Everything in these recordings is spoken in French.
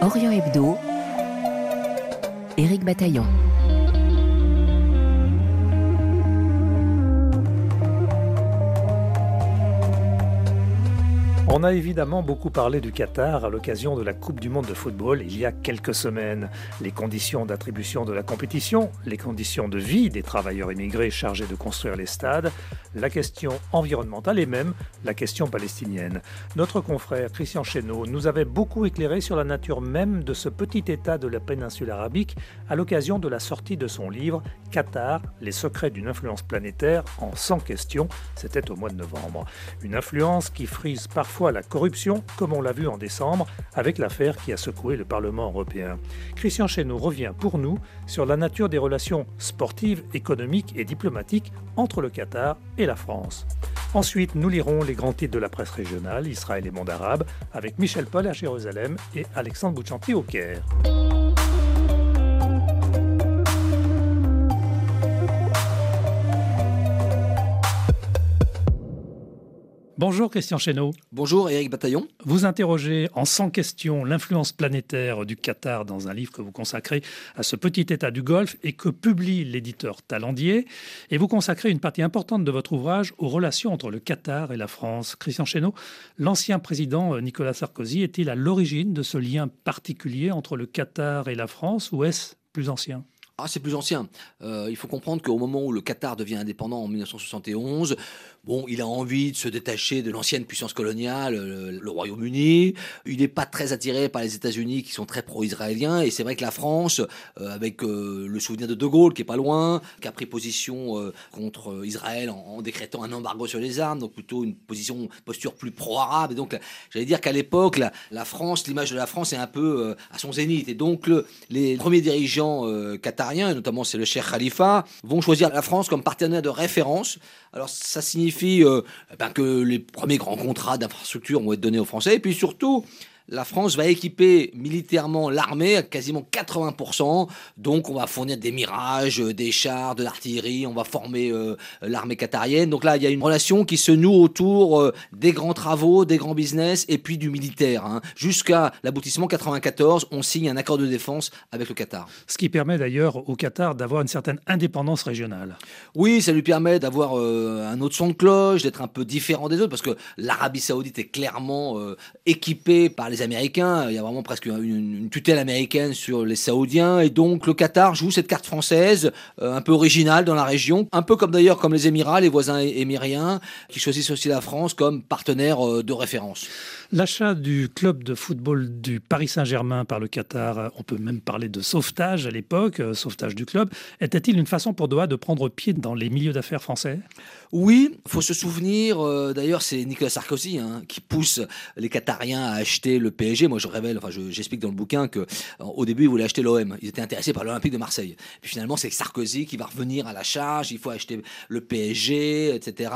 Orient Hebdo, Éric Bataillon. On a évidemment beaucoup parlé du Qatar à l'occasion de la Coupe du Monde de football il y a quelques semaines. Les conditions d'attribution de la compétition, les conditions de vie des travailleurs immigrés chargés de construire les stades, la question environnementale et même la question palestinienne. Notre confrère Christian Chesneau nous avait beaucoup éclairé sur la nature même de ce petit État de la péninsule arabique à l'occasion de la sortie de son livre Qatar, les secrets d'une influence planétaire en 100 questions. C'était au mois de novembre. Une influence qui frise parfois la corruption, comme on l'a vu en décembre avec l'affaire qui a secoué le Parlement Christian Chesneau revient pour nous sur la nature des relations sportives, économiques et diplomatiques entre le Qatar et la France. Ensuite, nous lirons les grands titres de la presse régionale, Israël et monde arabe, avec Michel Paul à Jérusalem et Alexandre Bouchanti au Caire. Bonjour Christian Chesneau. Bonjour Éric Bataillon. Vous interrogez en 100 questions l'influence planétaire du Qatar dans un livre que vous consacrez à ce petit État du Golfe et que publie l'éditeur Talandier. Et vous consacrez une partie importante de votre ouvrage aux relations entre le Qatar et la France. Christian Chesneau, l'ancien président euh, Nicolas Sarkozy est-il à l'origine de ce lien particulier entre le Qatar et la France ou est-ce plus ancien? Ah, c'est plus ancien. Euh, il faut comprendre qu'au moment où le Qatar devient indépendant en 1971, bon, il a envie de se détacher de l'ancienne puissance coloniale, le, Royaume-Uni. Il n'est pas très attiré par les États-Unis qui sont très pro-israéliens. Et c'est vrai que la France, euh, avec euh, le souvenir de De Gaulle qui est pas loin, qui a pris position contre Israël en, décrétant un embargo sur les armes, donc plutôt une position, posture plus pro-arabe. Et donc, j'allais dire qu'à l'époque, la, France, l'image de la France est un peu à son zénith. Et donc, le, les premiers dirigeants qatariens et notamment c'est le Cheikh Khalifa, vont choisir la France comme partenaire de référence. Alors ça signifie euh, ben, que les premiers grands contrats d'infrastructure vont être donnés aux Français, et puis surtout la France va équiper militairement l'armée à quasiment 80%. Donc, on va fournir des mirages, euh, des chars, de l'artillerie. On va former euh, l'armée qatarienne. Donc là, il y a une relation qui se noue autour euh, des grands travaux, des grands business et puis du militaire. Hein. Jusqu'à l'aboutissement 94, on signe un accord de défense avec le Qatar. Ce qui permet d'ailleurs au Qatar d'avoir une certaine indépendance régionale. Oui, ça lui permet d'avoir un autre son de cloche, d'être un peu différent des autres, parce que l'Arabie Saoudite est clairement équipée par les Américains. Il y a vraiment presque une, tutelle américaine sur les Saoudiens. Et donc le Qatar joue cette carte française, euh, un peu originale dans la région. Un peu comme d'ailleurs comme les Émirats, les voisins émiriens, qui choisissent aussi la France comme partenaire euh, de référence. L'achat du club de football du Paris Saint-Germain par le Qatar, on peut même parler de sauvetage à l'époque, euh, sauvetage du club, était-il une façon pour Doha de prendre pied dans les milieux d'affaires français? Oui, il faut se souvenir, euh, d'ailleurs c'est Nicolas Sarkozy hein, qui pousse les Qatariens à acheter le PSG. Moi je révèle, enfin j'explique dans le bouquin que euh, au début ils voulaient acheter l'OM, ils étaient intéressés par l'Olympique de Marseille. Finalement c'est Sarkozy qui va revenir à la charge, il faut acheter le PSG, etc.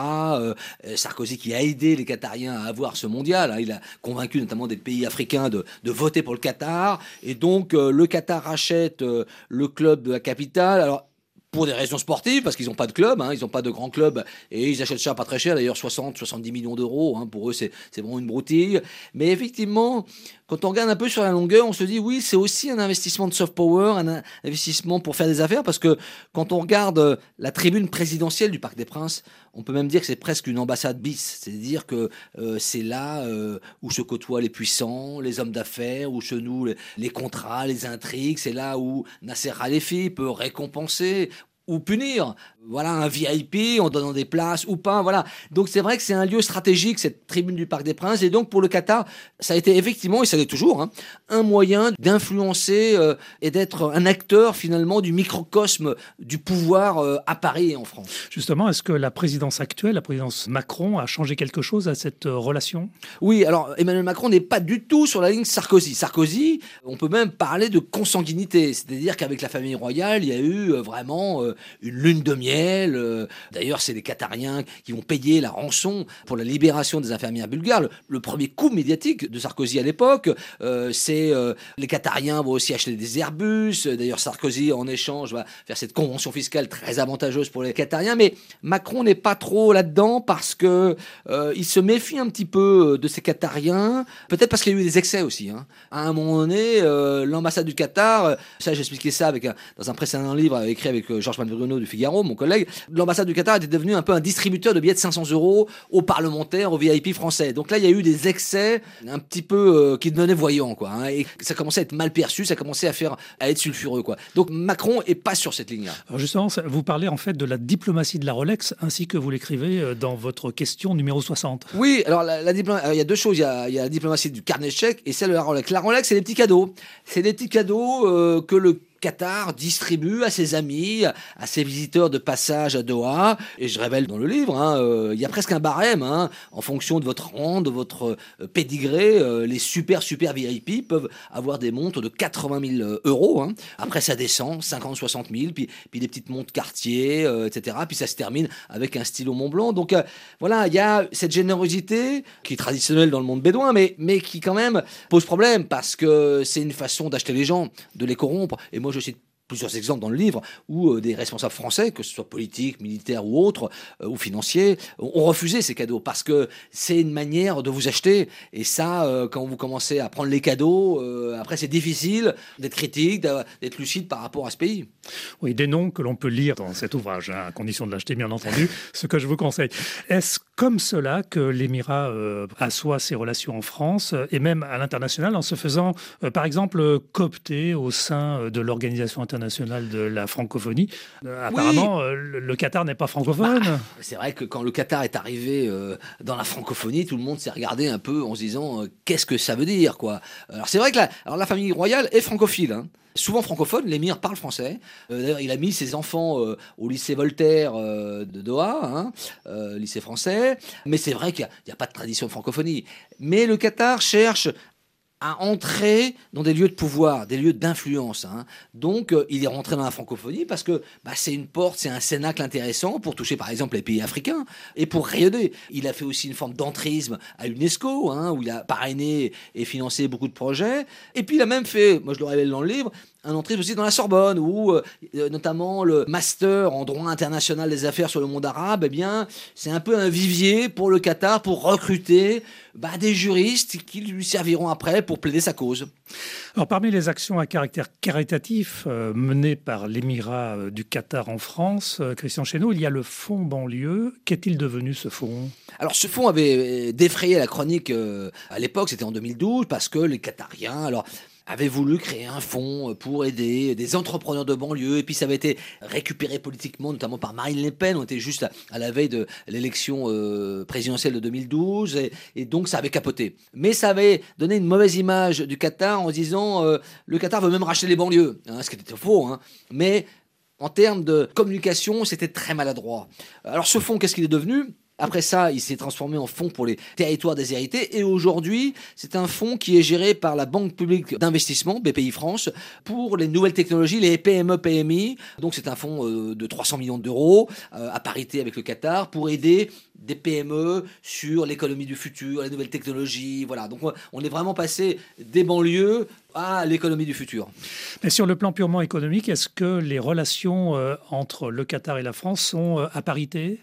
Sarkozy qui a aidé les Qatariens à avoir ce mondial, hein. il a convaincu notamment des pays africains de, voter pour le Qatar. Et donc, euh, le Qatar rachète euh, le club de la capitale. Alors, pour des raisons sportives, parce qu'ils n'ont pas de club, hein, ils n'ont pas de grand club, et ils achètent ça pas très cher, d'ailleurs 60, 70 millions d'euros, hein, pour eux c'est vraiment une broutille. Mais effectivement, quand on regarde un peu sur la longueur, on se dit oui, c'est aussi un investissement de soft power, un investissement pour faire des affaires, parce que quand on regarde euh, la tribune présidentielle du Parc des Princes, on peut même dire que c'est presque une ambassade bis, c'est-à-dire que euh, c'est là euh, où se côtoient les puissants, les hommes d'affaires, où se nouent les, contrats, les intrigues, c'est là où Nasser Khalifi peut récompenser ou punir. Voilà, un VIP en donnant des places ou pas. Voilà. Donc c'est vrai que c'est un lieu stratégique, cette tribune du Parc des Princes. Et donc pour le Qatar, ça a été effectivement, et ça l'est toujours, hein, un moyen d'influencer euh, et d'être un acteur finalement du microcosme du pouvoir euh, à Paris et en France. Justement, est-ce que la présidence actuelle, la présidence Macron, a changé quelque chose à cette euh, relation? Oui, alors Emmanuel Macron n'est pas du tout sur la ligne Sarkozy. Sarkozy, on peut même parler de consanguinité. C'est-à-dire qu'avec la famille royale, il y a eu vraiment une lune de miel. D'ailleurs, c'est les Qatariens qui vont payer la rançon pour la libération des infirmières bulgares. Le, premier coup médiatique de Sarkozy à l'époque, c'est les Qatariens vont aussi acheter des Airbus. D'ailleurs, Sarkozy, en échange, va faire cette convention fiscale très avantageuse pour les Qatariens. Mais Macron n'est pas trop là-dedans parce que il se méfie un petit peu de ces Qatariens. Peut-être parce qu'il y a eu des excès aussi. Hein. À un moment donné, l'ambassade du Qatar, ça j'ai expliqué ça avec dans un précédent livre écrit avec Georges Bruno du Figaro, mon collègue, l'ambassade du Qatar était devenue un peu un distributeur de billets de 500 euros aux parlementaires, aux VIP français. Donc là, il y a eu des excès un petit peu euh, qui devenaient voyants, quoi. Hein, et ça commençait à être mal perçu, ça commençait à faire à être sulfureux, quoi. Donc Macron est pas sur cette ligne-là. Alors justement, vous parlez en fait de la diplomatie de la Rolex, ainsi que vous l'écrivez euh, dans votre question numéro 60. Oui, alors la, il y a deux choses. Il y a, il y a la diplomatie du carnet de chèques et celle de la Rolex. La Rolex, c'est des petits cadeaux. C'est des petits cadeaux euh, que le Qatar distribue à ses amis, à ses visiteurs de passage à Doha. Et je révèle dans le livre, hein, euh, il y a presque un barème hein, en fonction de votre rang, de votre euh, pédigré. Euh, les super super VIP peuvent avoir des montres de 80 000 euros. Hein. Après ça descend 50, 60 000, puis des petites montres Cartier, etc. Puis ça se termine avec un stylo Mont Blanc. Donc voilà, il y a cette générosité qui est traditionnelle dans le monde bédouin, mais mais qui quand même pose problème parce que c'est une façon d'acheter les gens, de les corrompre. Je cite plusieurs exemples dans le livre où euh, des responsables français, que ce soit politiques, militaires ou autres, euh, ou financiers, ont refusé ces cadeaux parce que c'est une manière de vous acheter. Et ça, euh, quand vous commencez à prendre les cadeaux, après c'est difficile d'être critique, d'être lucide par rapport à ce pays. Oui, des noms que l'on peut lire dans cet ouvrage, hein, à condition de l'acheter bien entendu, ce que je vous conseille. Est-ce comme cela que l'Émirat assoit ses relations en France et même à l'international en se faisant, par exemple, coopter au sein de l'Organisation internationale national de la francophonie. Euh, apparemment, euh, le, Qatar n'est pas francophone. Bah, c'est vrai que quand le Qatar est arrivé euh, dans la francophonie, tout le monde s'est regardé un peu en se disant qu'est-ce que ça veut dire quoi? Alors c'est vrai que la, alors, la famille royale est francophile. Hein. Souvent francophone, l'émir parle français. D'ailleurs, il a mis ses enfants au lycée Voltaire de Doha, hein, lycée français. Mais c'est vrai qu'il n'y a, a, pas de tradition de francophonie. Mais le Qatar cherche à entrer dans des lieux de pouvoir, des lieux d'influence. Hein. Donc, euh, il est rentré dans la francophonie parce que bah, c'est une porte, c'est un cénacle intéressant pour toucher par exemple les pays africains et pour rayonner. Il a fait aussi une forme d'entrisme à l'UNESCO, hein, où il a parrainé et financé beaucoup de projets. Et puis, il a même fait, moi je le révèle dans le livre, un entrée aussi dans la Sorbonne, où euh, euh, notamment le master en droit international des affaires sur le monde arabe, eh bien, c'est un peu un vivier pour le Qatar pour recruter bah, des juristes qui lui serviront après pour plaider sa cause. Alors, parmi les actions à caractère caritatif euh, menées par l'émirat du Qatar en France, Christian Chesneau, il y a le fonds banlieue. Qu'est-il devenu ce fonds? Alors, ce fonds avait défrayé la chronique à l'époque, c'était en 2012, parce que les Qatariens, alors avait voulu créer un fonds pour aider des entrepreneurs de banlieue, et puis ça avait été récupéré politiquement, notamment par Marine Le Pen. On était juste à, la veille de l'élection euh, présidentielle de 2012, et, donc ça avait capoté. Mais ça avait donné une mauvaise image du Qatar en disant euh, le Qatar veut même racheter les banlieues, hein, ce qui était faux. Hein. Mais en termes de communication, c'était très maladroit. Alors ce fonds, qu'est-ce qu'il est devenu? Après ça, il s'est transformé en fonds pour les territoires déshérités. Et aujourd'hui, c'est un fonds qui est géré par la Banque publique d'investissement, BPI France, pour les nouvelles technologies, les PME, PMI. Donc c'est un fonds euh, de 300 millions d'euros, euh, à parité avec le Qatar, pour aider des PME sur l'économie du futur, les nouvelles technologies. Voilà. Donc on est vraiment passé des banlieues à l'économie du futur. Mais sur le plan purement économique, est-ce que les relations euh, entre le Qatar et la France sont à parité?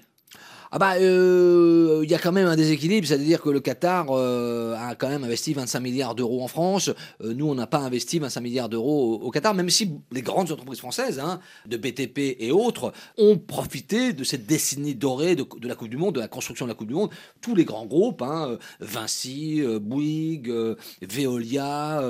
Ah bah, euh, il y a quand même un déséquilibre, c'est-à-dire que le Qatar euh, a quand même investi 25 milliards d'euros en France. Euh, nous, on n'a pas investi 25 milliards d'euros au, Qatar, même si les grandes entreprises françaises, hein, de BTP et autres, ont profité de cette décennie dorée de, la Coupe du Monde, de la construction de la Coupe du Monde. Tous les grands groupes, hein, Vinci, Bouygues, Veolia,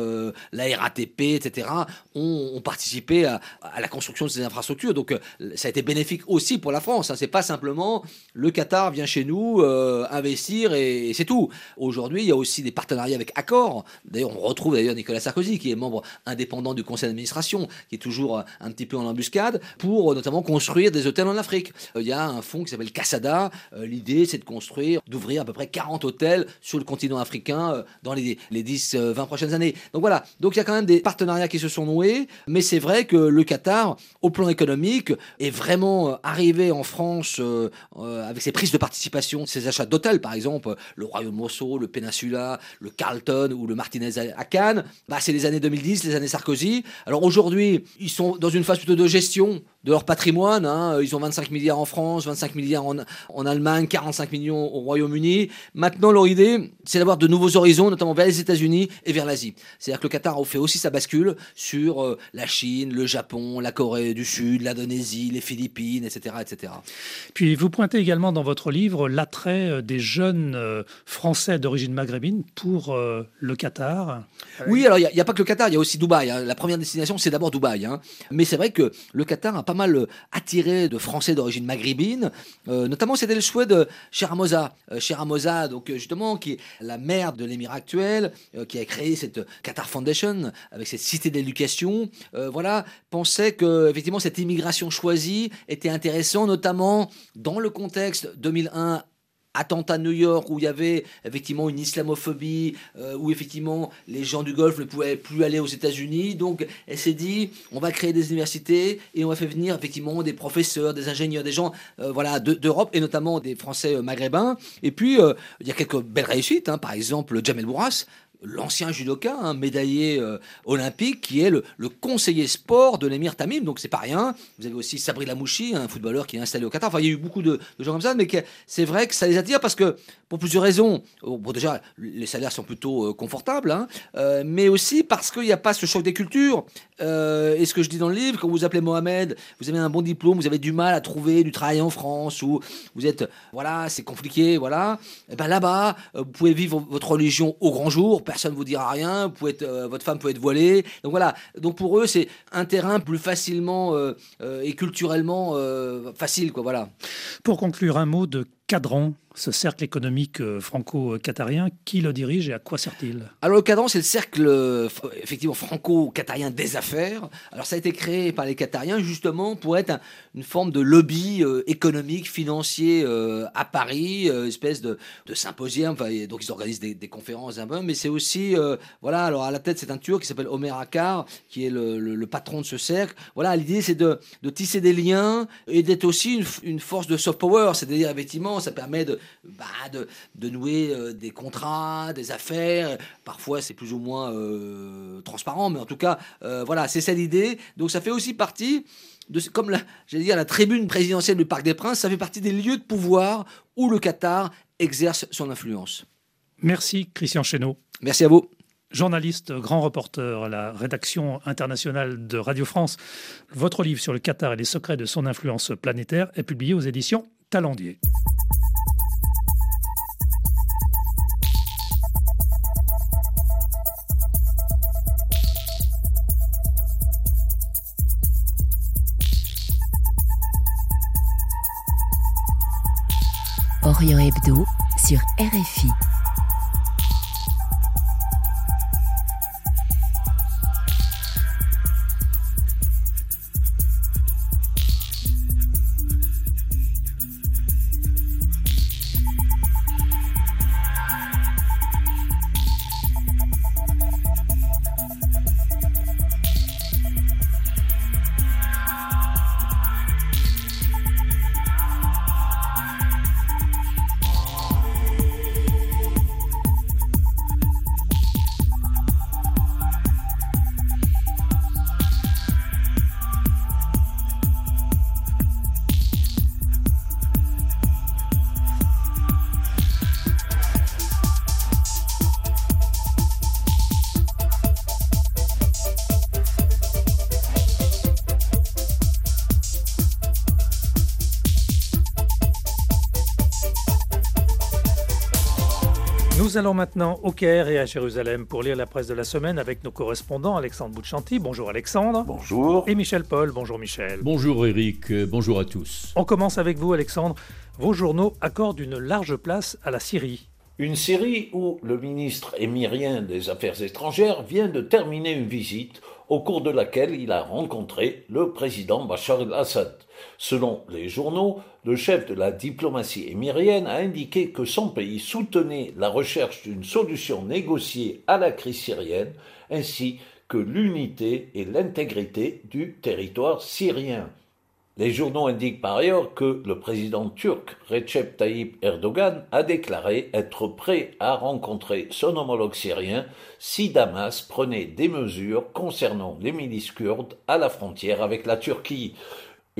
la RATP, etc., ont, participé à, la construction de ces infrastructures. Donc, ça a été bénéfique aussi pour la France. Hein. C'est pas simplement le le Qatar vient chez nous euh, investir et, c'est tout. Aujourd'hui, il y a aussi des partenariats avec Accor. D'ailleurs, on retrouve d'ailleurs Nicolas Sarkozy, qui est membre indépendant du conseil d'administration, qui est toujours un petit peu en embuscade, pour notamment construire des hôtels en Afrique. Il y a un fonds qui s'appelle Casada. L'idée, c'est de construire, d'ouvrir à peu près 40 hôtels sur le continent africain dans les, les 10-20 prochaines années. Donc voilà, donc il y a quand même des partenariats qui se sont noués, mais c'est vrai que le Qatar, au plan économique, est vraiment euh, arrivé en France euh, euh, avec ses prises de participation, ses achats d'hôtels par exemple, le Royaume Mosso, le Peninsula, le Carlton ou le Martinez à Cannes. Bah, c'est les années 2010, les années Sarkozy. Alors aujourd'hui, ils sont dans une phase plutôt de gestion de leur patrimoine. Hein. Ils ont 25 milliards en France, 25 milliards en, en Allemagne, 45 millions au Royaume-Uni. Maintenant, leur idée, c'est d'avoir de nouveaux horizons, notamment vers les États-Unis et vers l'Asie. C'est-à-dire que le Qatar a fait aussi sa bascule sur euh, la Chine, le Japon, la Corée du Sud, l'Indonésie, les Philippines, etc., etc. Puis vous pointez également dans votre livre l'attrait euh, des jeunes euh, Français d'origine maghrébine pour le Qatar. Oui, alors il n'y a, pas que le Qatar, il y a aussi Dubaï. Hein. La première destination, c'est d'abord Dubaï. Hein. Mais c'est vrai que le Qatar a pas mal euh, attiré de Français d'origine maghrébine. Euh, notamment, c'était le souhait de Cheramosa. Euh, donc justement, qui est la mère de l'émir actuel, qui a créé cette Qatar Foundation avec cette cité d'éducation. voilà, pensait que effectivement cette immigration choisie était intéressante, notamment dans le contexte 2001 attentat à New York où il y avait effectivement une islamophobie, euh, où effectivement les gens du Golfe ne pouvaient plus aller aux États-Unis. Donc elle s'est dit, on va créer des universités et on va faire venir effectivement des professeurs, des ingénieurs, des gens euh, voilà, d'Europe et notamment des Français euh, maghrébins. Et puis il y a quelques belles réussites, hein. par exemple Jamel Bourras, l'ancien judoka, médaillé euh, olympique, qui est le, conseiller sport de l'émir Tamim. Donc c'est pas rien. Vous avez aussi Sabri Lamouchi, un footballeur qui est installé au Qatar. Enfin, il y a eu beaucoup de, gens comme ça, mais c'est vrai que ça les attire parce que, pour plusieurs raisons. Oh, bon, déjà, les salaires sont plutôt euh, confortables, hein, euh, mais aussi parce qu'il n'y a pas ce choc des cultures. et ce que je dis dans le livre, quand vous appelez Mohamed, vous avez un bon diplôme, vous avez du mal à trouver du travail en France, ou vous êtes, voilà, c'est compliqué, voilà. Et ben là-bas, vous pouvez vivre votre religion au grand jour personne ne vous dira rien, vous euh, votre femme peut être voilée. Donc voilà, donc pour eux, c'est un terrain plus facilement euh, euh, et culturellement facile. Quoi, voilà. Pour conclure, un mot de cadran ce cercle économique euh, franco-qatarien, qui le dirige et à quoi sert-il? Alors le cadran, c'est le cercle euh, effectivement franco-qatarien des affaires. Alors ça a été créé par les Qatariens justement pour être une forme de lobby euh, économique, financier à Paris, espèce de, symposium. donc ils organisent des, conférences un peu, mais c'est aussi voilà. Alors à la tête, c'est un Turc qui s'appelle Omer Akar, qui est le, patron de ce cercle. Voilà, l'idée c'est de, tisser des liens et d'être aussi une, une force de soft power, c'est-à-dire effectivement, ça permet de bah, de, nouer euh, des contrats, des affaires. Parfois, c'est plus ou moins euh, transparent, mais en tout cas, euh, voilà, c'est ça l'idée. Donc, ça fait aussi partie de, comme la, dire, la tribune présidentielle du Parc des Princes, ça fait partie des lieux de pouvoir où le Qatar exerce son influence. Merci, Christian Chesneau. Merci à vous. Journaliste, grand reporter à la rédaction internationale de Radio France, votre livre sur le Qatar et les secrets de son influence planétaire est publié aux éditions Talendier. Orient Hebdo sur RFI. Allons maintenant au Caire et à Jérusalem pour lire la presse de la semaine avec nos correspondants Alexandre Bouchanti. Bonjour Alexandre. Bonjour. Et Michel Paul. Bonjour Michel. Bonjour Eric. Bonjour à tous. On commence avec vous Alexandre. Vos journaux accordent une large place à la Syrie. Une Syrie où le ministre émirien des Affaires étrangères vient de terminer une visite au cours de laquelle il a rencontré le président Bachar el-Assad. Selon les journaux, le chef de la diplomatie émirienne a indiqué que son pays soutenait la recherche d'une solution négociée à la crise syrienne, ainsi que l'unité et l'intégrité du territoire syrien. Les journaux indiquent par ailleurs que le président turc Recep Tayyip Erdogan a déclaré être prêt à rencontrer son homologue syrien si Damas prenait des mesures concernant les milices kurdes à la frontière avec la Turquie.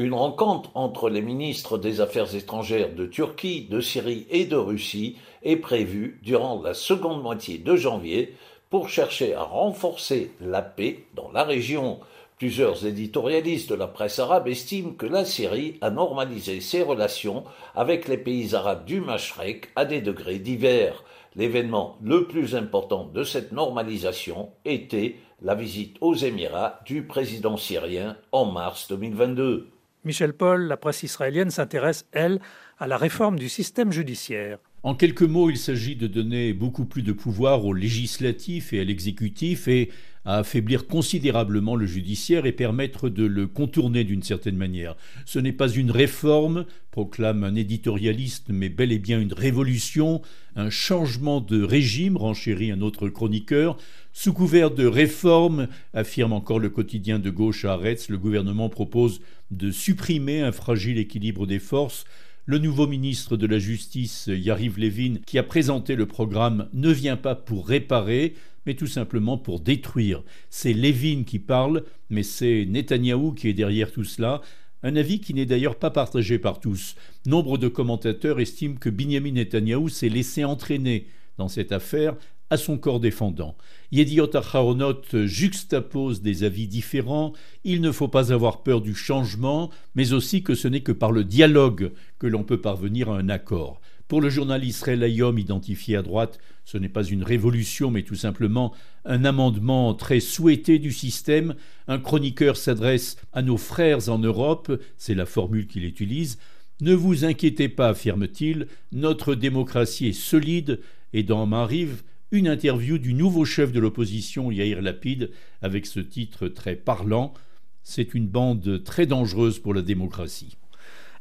Une rencontre entre les ministres des Affaires étrangères de Turquie, de Syrie et de Russie est prévue durant la seconde moitié de janvier pour chercher à renforcer la paix dans la région. Plusieurs éditorialistes de la presse arabe estiment que la Syrie a normalisé ses relations avec les pays arabes du Mashrek à des degrés divers. L'événement le plus important de cette normalisation était la visite aux Émirats du président syrien en mars 2022. Michel Paul, la presse israélienne s'intéresse, elle, à la réforme du système judiciaire. En quelques mots, il s'agit de donner beaucoup plus de pouvoir au législatif et à l'exécutif et à affaiblir considérablement le judiciaire et permettre de le contourner d'une certaine manière. Ce n'est pas une réforme, proclame un éditorialiste, mais bel et bien une révolution, un changement de régime, renchérit un autre chroniqueur. Sous couvert de réforme, affirme encore le quotidien de gauche à Aretz, le gouvernement propose de supprimer un fragile équilibre des forces le nouveau ministre de la Justice, Yariv Levin, qui a présenté le programme, ne vient pas pour réparer, mais tout simplement pour détruire. C'est Levin qui parle, mais c'est Netanyahou qui est derrière tout cela. Un avis qui n'est d'ailleurs pas partagé par tous. Nombre de commentateurs estiment que Binyamin Netanyahou s'est laissé entraîner dans cette affaire à son corps défendant. Yediot Acharonot juxtapose des avis différents. Il ne faut pas avoir peur du changement, mais aussi que ce n'est que par le dialogue que l'on peut parvenir à un accord. Pour le journal Israël Ayom identifié à droite, ce n'est pas une révolution, mais tout simplement un amendement très souhaité du système. Un chroniqueur s'adresse à nos frères en Europe, c'est la formule qu'il utilise. Ne vous inquiétez pas, affirme-t-il, notre démocratie est solide, et dans Mariv, une interview du nouveau chef de l'opposition, Yair Lapid, avec ce titre très parlant. C'est une bande très dangereuse pour la démocratie.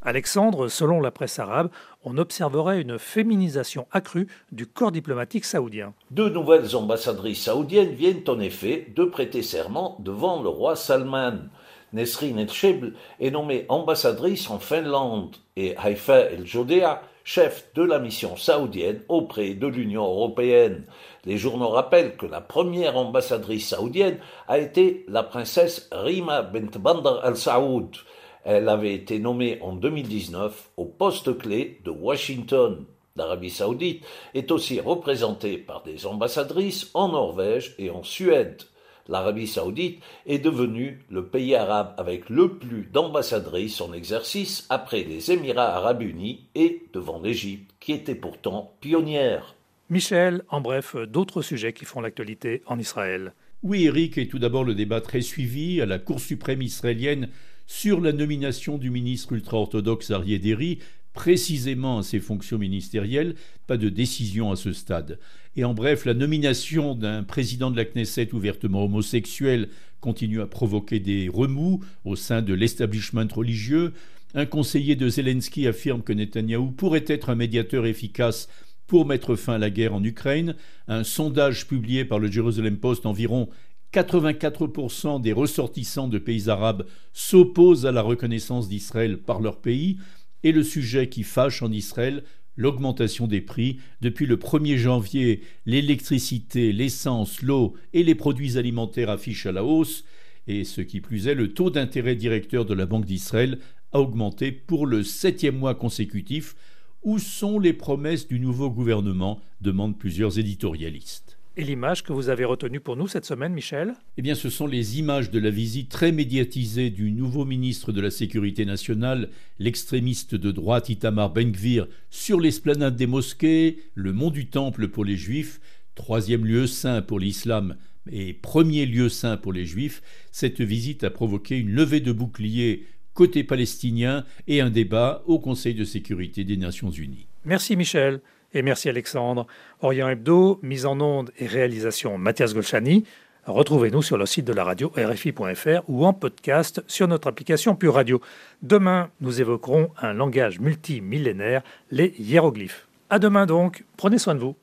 Alexandre, selon la presse arabe, on observerait une féminisation accrue du corps diplomatique saoudien. Deux nouvelles ambassadrices saoudiennes viennent en effet de prêter serment devant le roi Salman. Nesrin Etchebl est nommée ambassadrice en Finlande et Haifa El-Jodea chef de la mission saoudienne auprès de l'Union européenne. Les journaux rappellent que la première ambassadrice saoudienne a été la princesse Rima bint Bandar al-Saoud. Elle avait été nommée en 2019 au poste clé de Washington. L'Arabie saoudite est aussi représentée par des ambassadrices en Norvège et en Suède l'Arabie saoudite est devenue le pays arabe avec le plus d'ambassadrices en exercice après les Émirats arabes unis et devant l'Égypte, qui était pourtant pionnière. Michel, en bref, d'autres sujets qui font l'actualité en Israël. Oui, Eric, et tout d'abord le débat très suivi à la Cour suprême israélienne sur la nomination du ministre ultra-orthodoxe Arié Deri précisément à ses fonctions ministérielles, pas de décision à ce stade. Et en bref, la nomination d'un président de la Knesset ouvertement homosexuel continue à provoquer des remous au sein de l'establishment religieux. Un conseiller de Zelensky affirme que Netanyahou pourrait être un médiateur efficace pour mettre fin à la guerre en Ukraine. Un sondage publié par le Jerusalem Post, environ 84% des ressortissants de pays arabes s'opposent à la reconnaissance d'Israël par leur pays. Et le sujet qui fâche en Israël, l'augmentation des prix. Depuis le 1er janvier, l'électricité, l'essence, l'eau et les produits alimentaires affichent à la hausse. Et ce qui plus est, le taux d'intérêt directeur de la Banque d'Israël a augmenté pour le septième mois consécutif. Où sont les promesses du nouveau gouvernement? demandent plusieurs éditorialistes. Et l'image que vous avez retenue pour nous cette semaine, Michel? Eh bien, ce sont les images de la visite très médiatisée du nouveau ministre de la Sécurité nationale, l'extrémiste de droite Itamar Ben-Gvir, sur l'esplanade des mosquées, le mont du Temple pour les Juifs, troisième lieu saint pour l'islam et premier lieu saint pour les Juifs. Cette visite a provoqué une levée de boucliers côté palestinien et un débat au Conseil de sécurité des Nations Unies. Merci Michel. Et merci Alexandre. Orient Hebdo, mise en onde et réalisation Mathias Golchani. Retrouvez-nous sur le site de la radio rfi.fr ou en podcast sur notre application Pure Radio. Demain, nous évoquerons un langage multimillénaire, les hiéroglyphes. À demain donc, prenez soin de vous.